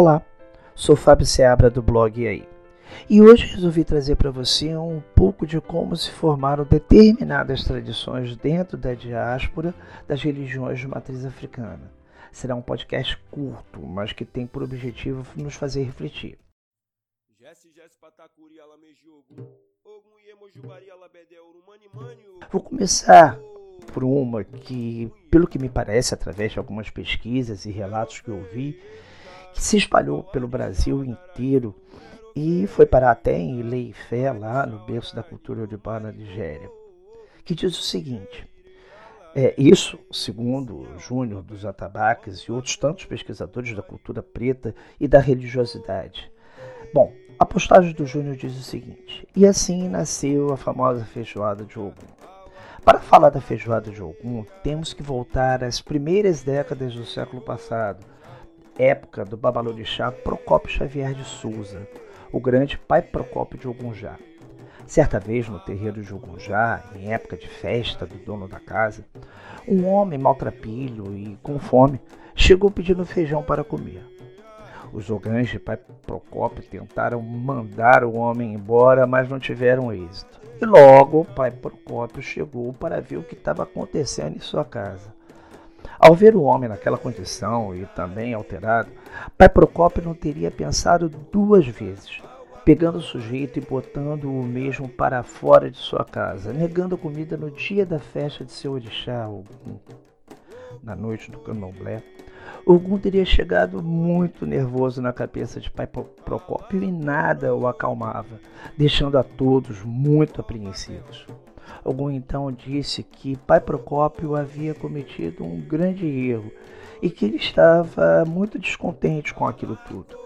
Olá, sou Fábio Seabra do blog E aí. E hoje resolvi trazer para você um pouco de como se formaram determinadas tradições dentro da diáspora das religiões de matriz africana. Será um podcast curto, mas que tem por objetivo nos fazer refletir. Vou começar por uma que, pelo que me parece, através de algumas pesquisas e relatos que eu vi, se espalhou pelo Brasil inteiro e foi parar até em Leifé, lá no berço da cultura uribana na Nigéria, que diz o seguinte. É, isso, segundo Júnior dos Atabaques e outros tantos pesquisadores da cultura preta e da religiosidade. Bom, a postagem do Júnior diz o seguinte: E assim nasceu a famosa feijoada de Ogum. Para falar da feijoada de Ogum, temos que voltar às primeiras décadas do século passado, época do babalorixá Procópio Xavier de Souza, o grande pai Procópio de Ogunjá. Certa vez, no terreiro de Ogunjá, em época de festa do dono da casa, um homem maltrapilho e com fome chegou pedindo feijão para comer. Os ogãs de pai Procópio tentaram mandar o homem embora, mas não tiveram êxito. E logo o pai Procópio chegou para ver o que estava acontecendo em sua casa. Ao ver o homem naquela condição e também alterado, Pai Procópio não teria pensado duas vezes, pegando o sujeito e botando o mesmo para fora de sua casa, negando comida no dia da festa de seu orixá, Ogum. Na noite do candomblé, Ogum teria chegado muito nervoso na cabeça de Pai Procópio e nada o acalmava, deixando a todos muito apreensivos. Algum então disse que Pai Procópio havia cometido um grande erro e que ele estava muito descontente com aquilo tudo.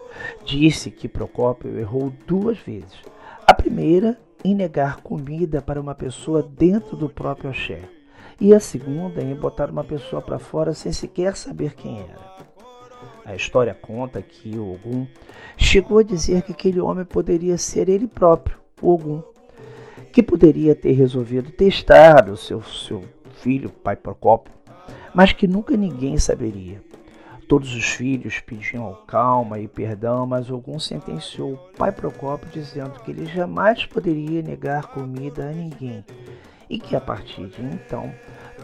Disse que Procópio errou duas vezes. A primeira em negar comida para uma pessoa dentro do próprio axé, e a segunda em botar uma pessoa para fora sem sequer saber quem era. A história conta que Ogum chegou a dizer que aquele homem poderia ser ele próprio, Ogum, que poderia ter resolvido testar o seu, seu filho, pai Procópio, mas que nunca ninguém saberia. Todos os filhos pediam calma e perdão, mas algum sentenciou o pai Procópio dizendo que ele jamais poderia negar comida a ninguém e que a partir de então,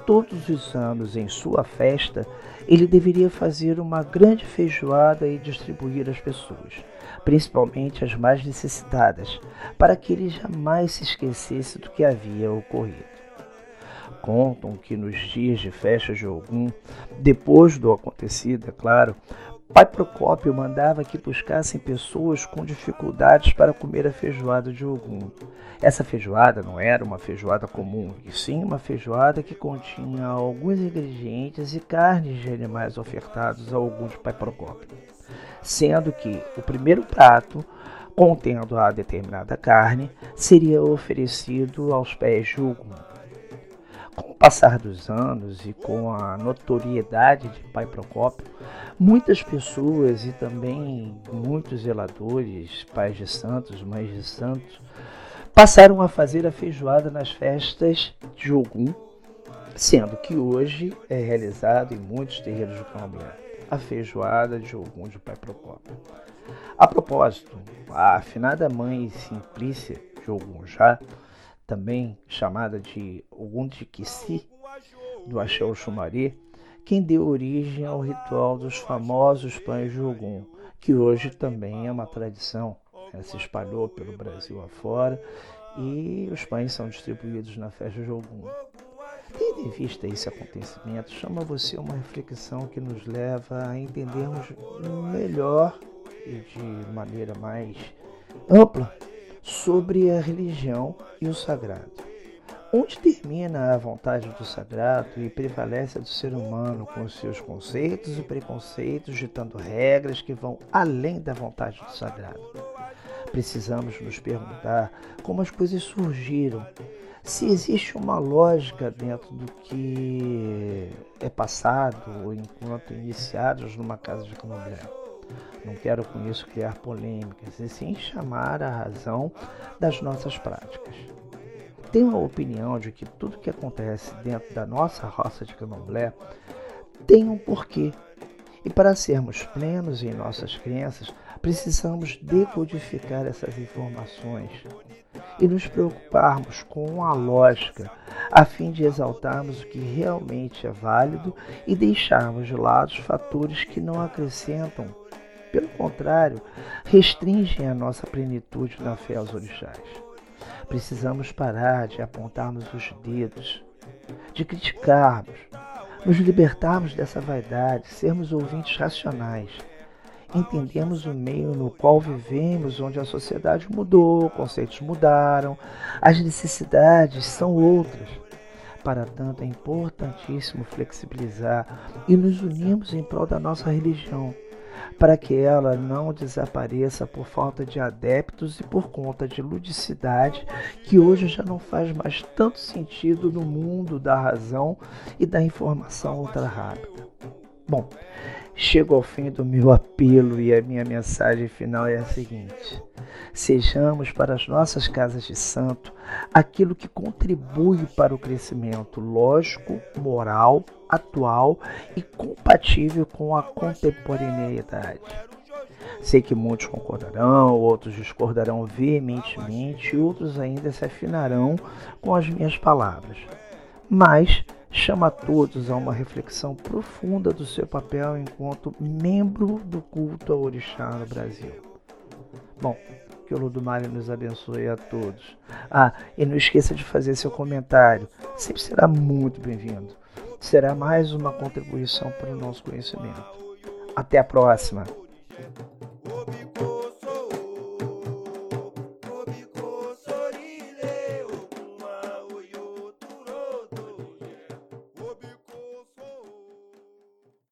todos os anos em sua festa, ele deveria fazer uma grande feijoada e distribuir às pessoas principalmente as mais necessitadas, para que ele jamais se esquecesse do que havia ocorrido. Contam que nos dias de festa de Ogum, depois do acontecido, é claro, Pai Procópio mandava que buscassem pessoas com dificuldades para comer a feijoada de Ogum. Essa feijoada não era uma feijoada comum, e sim uma feijoada que continha alguns ingredientes e carnes de animais ofertados a Ogum de Pai Procópio sendo que o primeiro prato, contendo a determinada carne, seria oferecido aos pés de Ogum. Com o passar dos anos e com a notoriedade de Pai Procópio, muitas pessoas e também muitos zeladores, pais de santos, mães de santos, passaram a fazer a feijoada nas festas de Ogum, sendo que hoje é realizado em muitos terreiros do candomblé a feijoada de Ogum de Pai Procópio. A propósito, a afinada mãe Simplícia de Ogum já, também chamada de Ogum de Kissi, do Axé Oxumaré, quem deu origem ao ritual dos famosos pães de Ogum, que hoje também é uma tradição, né? se espalhou pelo Brasil afora e os pães são distribuídos na festa de Ogum. Tendo em vista esse acontecimento, chama você uma reflexão que nos leva a entendermos melhor e de maneira mais ampla sobre a religião e o sagrado. Onde termina a vontade do sagrado e prevalece a do ser humano com seus conceitos e preconceitos, ditando regras que vão além da vontade do sagrado? Precisamos nos perguntar como as coisas surgiram se existe uma lógica dentro do que é passado enquanto iniciados numa casa de candomblé. Não quero com isso criar polêmicas, e sim chamar a razão das nossas práticas. Tenho a opinião de que tudo que acontece dentro da nossa roça de candomblé tem um porquê. E para sermos plenos em nossas crenças, precisamos decodificar essas informações e nos preocuparmos com a lógica, a fim de exaltarmos o que realmente é válido e deixarmos de lado os fatores que não acrescentam, pelo contrário, restringem a nossa plenitude na fé aos orixás. Precisamos parar de apontarmos os dedos, de criticarmos, nos libertarmos dessa vaidade, sermos ouvintes racionais entendemos o meio no qual vivemos, onde a sociedade mudou, conceitos mudaram, as necessidades são outras. Para tanto, é importantíssimo flexibilizar e nos unirmos em prol da nossa religião, para que ela não desapareça por falta de adeptos e por conta de ludicidade que hoje já não faz mais tanto sentido no mundo da razão e da informação ultra rápida. Bom, Chego ao fim do meu apelo e a minha mensagem final é a seguinte: sejamos para as nossas casas de santo aquilo que contribui para o crescimento lógico, moral, atual e compatível com a contemporaneidade. Sei que muitos concordarão, outros discordarão veementemente e outros ainda se afinarão com as minhas palavras. Mas chama todos a uma reflexão profunda do seu papel enquanto membro do culto ao orixá no Brasil. Bom, que o Ludomari nos abençoe a todos. Ah, e não esqueça de fazer seu comentário, sempre será muito bem-vindo. Será mais uma contribuição para o nosso conhecimento. Até a próxima!